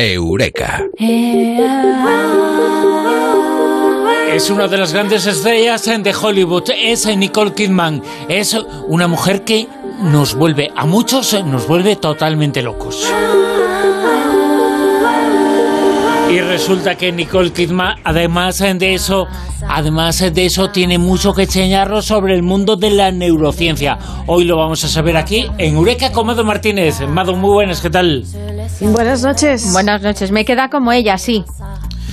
Eureka. Es una de las grandes estrellas de Hollywood, es Nicole Kidman. Es una mujer que nos vuelve, a muchos nos vuelve totalmente locos. Resulta que Nicole Kidman, además de eso, además de eso, tiene mucho que enseñarnos sobre el mundo de la neurociencia. Hoy lo vamos a saber aquí en Eureka con Mado Martínez. Mado, muy buenas, ¿qué tal? Buenas noches. Buenas noches. Me queda como ella, sí.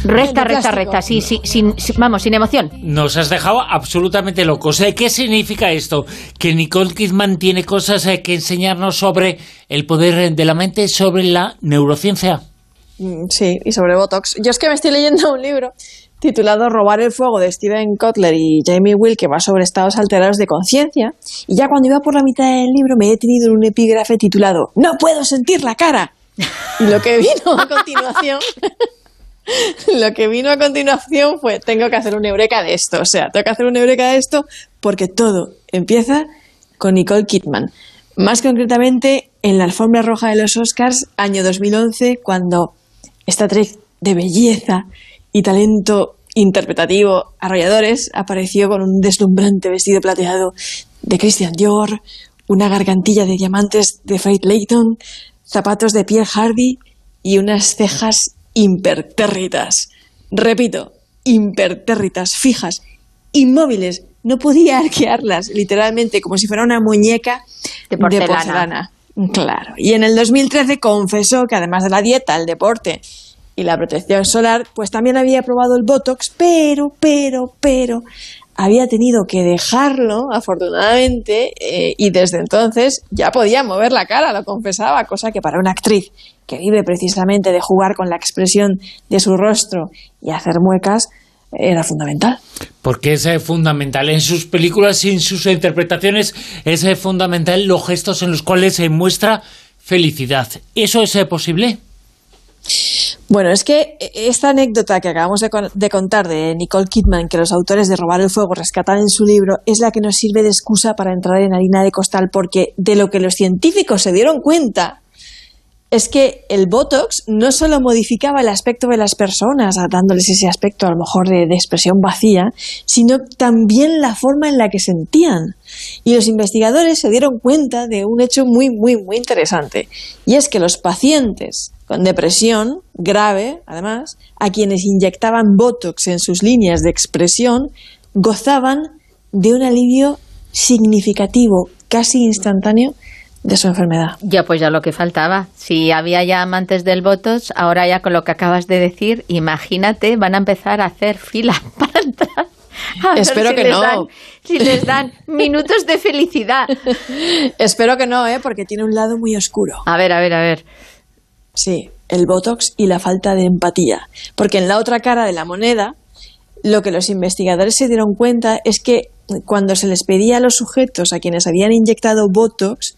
Recta, recta, recta, sí, sí, sin, vamos, sin emoción. Nos has dejado absolutamente locos. ¿eh? ¿Qué significa esto? Que Nicole Kidman tiene cosas eh, que enseñarnos sobre el poder de la mente, sobre la neurociencia. Mm, sí, y sobre Botox. Yo es que me estoy leyendo un libro titulado Robar el fuego de Steven Kotler y Jamie Will, que va sobre estados alterados de conciencia. Y ya cuando iba por la mitad del libro me he detenido en un epígrafe titulado No puedo sentir la cara. Y lo que vino a continuación lo que vino a continuación fue, tengo que hacer un eureka de esto. O sea, tengo que hacer un eureka de esto porque todo empieza con Nicole Kidman. Más concretamente, en la alfombra roja de los Oscars, año 2011, cuando esta actriz de belleza y talento interpretativo arrolladores apareció con un deslumbrante vestido plateado de Christian Dior, una gargantilla de diamantes de Faith Layton, zapatos de Pierre Hardy y unas cejas impertérritas. Repito, impertérritas, fijas, inmóviles. No podía arquearlas, literalmente, como si fuera una muñeca de porcelana. Claro. Y en el 2013 confesó que además de la dieta, el deporte y la protección solar, pues también había probado el Botox, pero, pero, pero, había tenido que dejarlo, afortunadamente, eh, y desde entonces ya podía mover la cara, lo confesaba, cosa que para una actriz que vive precisamente de jugar con la expresión de su rostro y hacer muecas, era fundamental. Porque es eh, fundamental. En sus películas y en sus interpretaciones es eh, fundamental los gestos en los cuales se muestra felicidad. ¿Eso es posible? Bueno, es que esta anécdota que acabamos de, contar de Nicole Kidman, que los autores de Robar el Fuego rescatan en su libro, es la que nos sirve de excusa para entrar en harina de costal, porque de lo que los científicos se dieron cuenta es que el Botox no solo modificaba el aspecto de las personas, dándoles ese aspecto a lo mejor de, de, expresión vacía, sino también la forma en la que sentían. Y los investigadores se dieron cuenta de un hecho muy, muy, muy interesante. Y es que los pacientes con depresión grave, además, a quienes inyectaban Botox en sus líneas de expresión, gozaban de un alivio significativo, casi instantáneo, de su enfermedad. Ya, pues ya lo que faltaba. Si había ya amantes del Botox, ahora ya con lo que acabas de decir, imagínate, van a empezar a hacer fila para entrar. Espero que no. si les dan minutos de felicidad. Espero que no, ¿eh? porque tiene un lado muy oscuro. A ver, a ver, a ver. Sí, el Botox y la falta de empatía. Porque en la otra cara de la moneda, lo que los investigadores se dieron cuenta es que cuando se les pedía a los sujetos a quienes habían inyectado Botox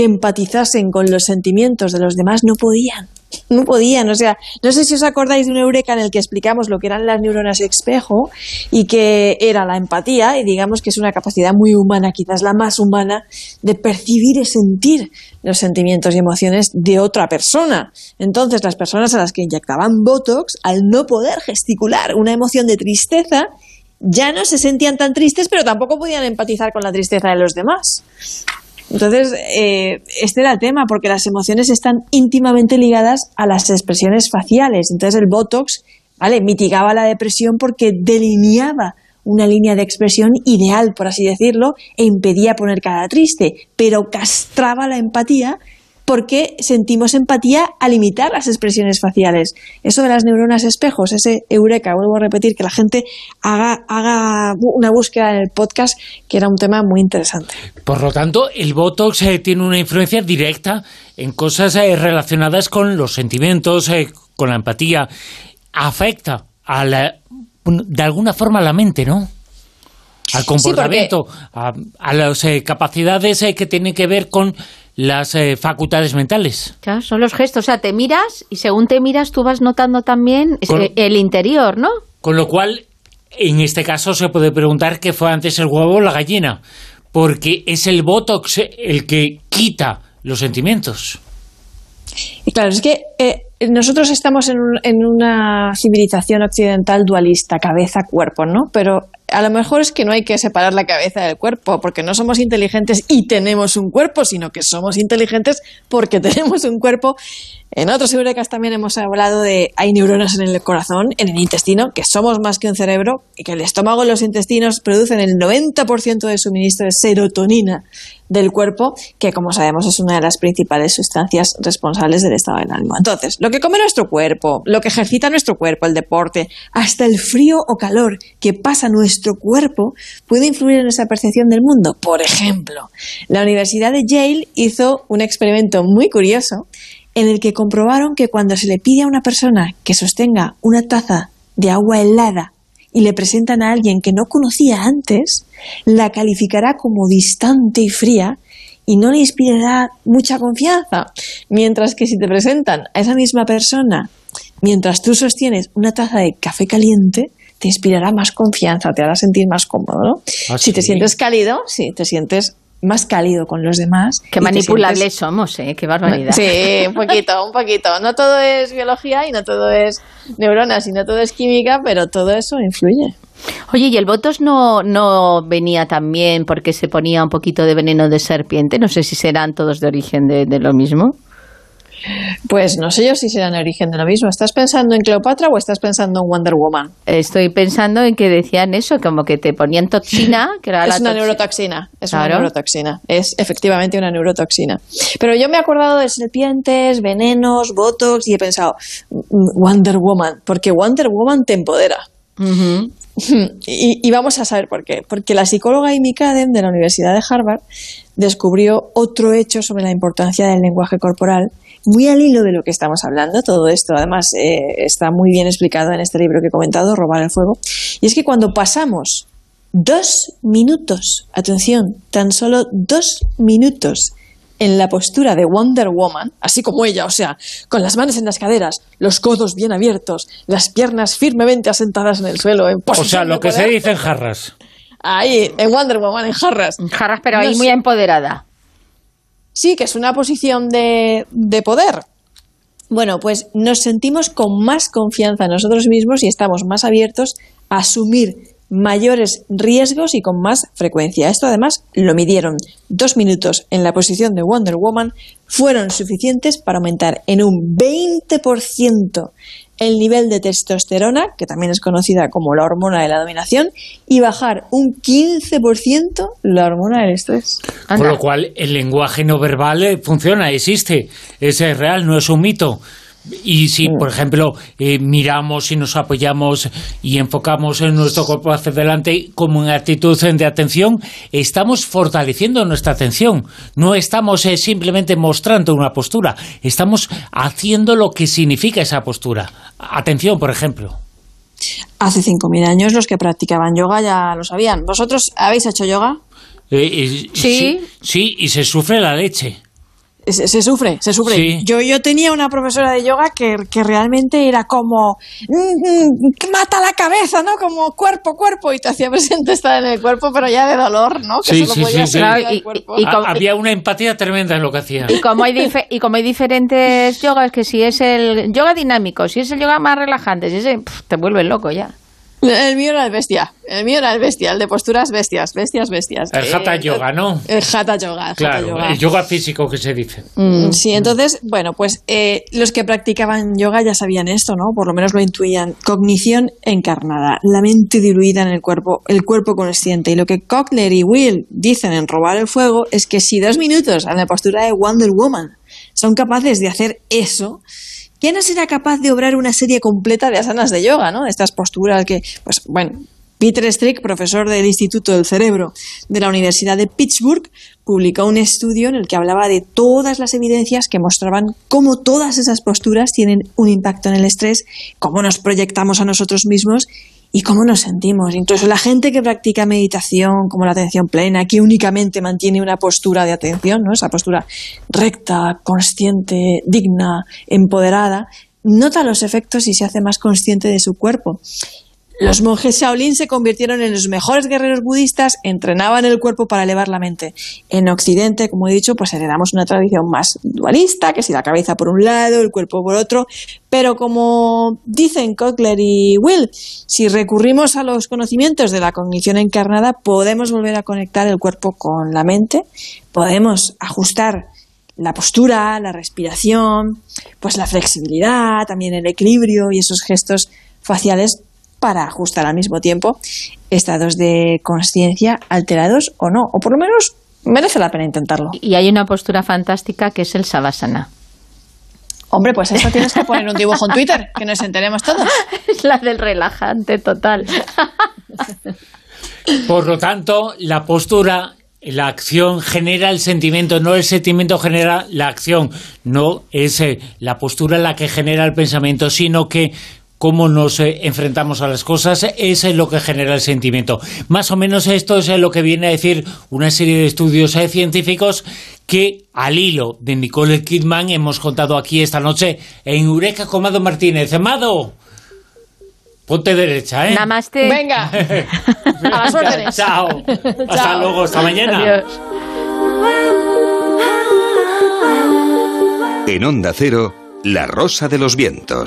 que empatizasen con los sentimientos de los demás, no podían no podían. O sea, no sé si os acordáis de un eureka en el que explicamos lo que eran las neuronas espejo y que era la empatía, y digamos que es una capacidad muy humana, quizás la más humana, de percibir y sentir los sentimientos y emociones de otra persona. Entonces, las personas a las que inyectaban Botox, al no poder gesticular una emoción de tristeza, ya no se sentían tan tristes, pero tampoco podían empatizar con la tristeza de los demás. Entonces, eh, este era el tema, porque las emociones están íntimamente ligadas a las expresiones faciales. Entonces, el Botox, ¿vale? Mitigaba la depresión porque delineaba una línea de expresión ideal, por así decirlo, e impedía poner cara triste, pero castraba la empatía porque sentimos empatía al imitar las expresiones faciales. Eso de las neuronas espejos, ese eureka, vuelvo a repetir, que la gente haga, haga una búsqueda en el podcast, que era un tema muy interesante. Por lo tanto, el Botox eh, tiene una influencia directa en cosas eh, relacionadas con los sentimientos, eh, con la empatía. Afecta a de alguna forma a la mente, ¿no? al comportamiento, a, las capacidades que tienen que ver con las eh, facultades mentales. Ya, son los gestos. O sea, te miras y según te miras tú vas notando también el interior, ¿no? Con lo cual, en este caso se puede preguntar qué fue antes el huevo o la gallina. Porque es el botox el que quita los sentimientos. Y claro, es que eh, nosotros estamos en, en una civilización occidental dualista, cabeza-cuerpo, ¿no? Pero a lo mejor es que no hay que separar la cabeza del cuerpo, porque no somos inteligentes y tenemos un cuerpo, sino que somos inteligentes porque tenemos un cuerpo. En otros Eurekas también hemos hablado de hay neuronas en el corazón, en el intestino, que somos más que un cerebro y que el estómago y los intestinos producen el 90% de suministro de serotonina del cuerpo, que como sabemos es una de las principales sustancias responsables del estado del ánimo. Entonces, lo que come nuestro cuerpo, lo que ejercita nuestro cuerpo, el deporte, hasta el frío o calor que pasa nuestro cuerpo puede influir en nuestra percepción del mundo. Por ejemplo, la Universidad de Yale hizo un experimento muy curioso en el que comprobaron que cuando se le pide a una persona que sostenga una taza de agua helada y le presentan a alguien que no conocía antes, la calificará como distante y fría y no le inspirará mucha confianza. Mientras que si te presentan a esa misma persona mientras tú sostienes una taza de café caliente, te inspirará más confianza, te hará sentir más cómodo. ¿no? ¿Ah, si te sientes cálido, sí, te sientes más cálido con los demás. Qué manipulables sientes- somos, ¿eh? Qué barbaridad. Sí, un poquito, un poquito. No todo es biología y no todo es neuronas y no todo es química, pero todo eso influye. Oye, ¿y el Botos no, no venía también porque se ponía un poquito de veneno de serpiente? No sé si serán todos de origen de, de lo mismo. Pues no sé yo si serán el origen de lo mismo. ¿Estás pensando en Cleopatra o estás pensando en Wonder Woman? Estoy pensando en que decían eso, como que te ponían toxina, que era la Es una toxi- neurotoxina, es una neurotoxina, es efectivamente una neurotoxina. Pero yo me he acordado de serpientes, venenos, botox y he pensado, mm, Wonder Woman, porque Wonder Woman te empodera. Y, y vamos a saber por qué. Porque la psicóloga Amy Cudden de la Universidad de Harvard descubrió otro hecho sobre la importancia del lenguaje corporal, muy al hilo de lo que estamos hablando. Todo esto, además, eh, está muy bien explicado en este libro que he comentado, Robar el Fuego. Y es que cuando pasamos dos minutos, atención, tan solo dos minutos en la postura de Wonder Woman, así como ella, o sea, con las manos en las caderas, los codos bien abiertos, las piernas firmemente asentadas en el suelo, en O sea, lo que se dice en jarras. Ahí, en Wonder Woman, en jarras. Jarras, pero ahí muy empoderada. Sí, que es una posición de, de poder. Bueno, pues nos sentimos con más confianza en nosotros mismos y estamos más abiertos a asumir mayores riesgos y con más frecuencia. Esto además lo midieron. Dos minutos en la posición de Wonder Woman fueron suficientes para aumentar en un 20% el nivel de testosterona, que también es conocida como la hormona de la dominación, y bajar un 15% la hormona del estrés. Con Anda. lo cual, el lenguaje no verbal eh, funciona, existe, es real, no es un mito. Y si, por ejemplo, eh, miramos y nos apoyamos y enfocamos en nuestro cuerpo hacia adelante como en actitud de atención, estamos fortaleciendo nuestra atención. No estamos eh, simplemente mostrando una postura, estamos haciendo lo que significa esa postura. Atención, por ejemplo. Hace 5.000 años los que practicaban yoga ya lo sabían. ¿Vosotros habéis hecho yoga? Eh, eh, Sí. sí, y se sufre la leche. Se, se sufre, se sufre. Sí. Yo, yo tenía una profesora de yoga que, que realmente era como mm, mm, mata la cabeza, ¿no? Como cuerpo, cuerpo, y te hacía presente estar en el cuerpo, pero ya de dolor, ¿no? Que Sí, solo sí, podía sí, y- como- había una empatía tremenda en lo que hacía. Y como hay dife- y como hay diferentes yogas, que si es el yoga dinámico, si es el yoga más relajante, si ese, pf, te vuelves loco ya. El mío era el bestia, el mío era el bestia, el de posturas bestias, bestias, bestias. El hatha Eh, yoga, ¿no? El hatha yoga, el hatha Claro, yoga. el yoga físico que se dice. Mm. Sí, entonces, bueno, pues eh, los que practicaban yoga ya sabían esto, ¿no? Por lo menos lo intuían. Cognición encarnada, la mente diluida en el cuerpo, el cuerpo consciente. Y lo que Cochler y Will dicen en Robar el Fuego es que si dos minutos en la postura de Wonder Woman son capaces de hacer eso, ¿quién no será capaz de obrar una serie completa de asanas de yoga, ¿no? Estas posturas que, pues bueno, Peter Strick, profesor del Instituto del Cerebro de la Universidad de Pittsburgh, publicó un estudio en el que hablaba de todas las evidencias que mostraban cómo todas esas posturas tienen un impacto en el estrés, cómo nos proyectamos a nosotros mismos y cómo nos sentimos. Incluso la gente que practica meditación, como la atención plena, que únicamente mantiene una postura de atención, ¿no? esa postura recta, consciente, digna, empoderada, nota los efectos y se hace más consciente de su cuerpo. Los monjes Shaolin se convirtieron en los mejores guerreros budistas, entrenaban el cuerpo para elevar la mente. En Occidente, como he dicho, pues heredamos una tradición más dualista, que si la cabeza por un lado, el cuerpo por otro, pero como dicen Kotler y Will, si recurrimos a los conocimientos de la cognición encarnada, podemos volver a conectar el cuerpo con la mente, podemos ajustar la postura, la respiración, pues la flexibilidad, también el equilibrio y esos gestos faciales para ajustar al mismo tiempo estados de conciencia alterados o no, o por lo menos merece la pena intentarlo. Y hay una postura fantástica que es el Savasana. Hombre, pues eso tienes que poner un dibujo en Twitter, que nos enteremos todos. Es la del relajante total. Por lo tanto, la postura la acción genera el sentimiento, no el sentimiento genera la acción, no es eh, la postura la que genera el pensamiento, sino que cómo nos eh, enfrentamos a las cosas, es lo que genera el sentimiento. Más o menos esto es lo que viene a decir una serie de estudios eh, científicos que al hilo de Nicole Kidman hemos contado aquí esta noche en Eureka con Mado Martínez. Amado, ponte derecha, ¿eh? Namaste. Venga, a las órdenes. Chao. Hasta luego, hasta mañana. Adiós. En Onda Cero, La Rosa de los Vientos.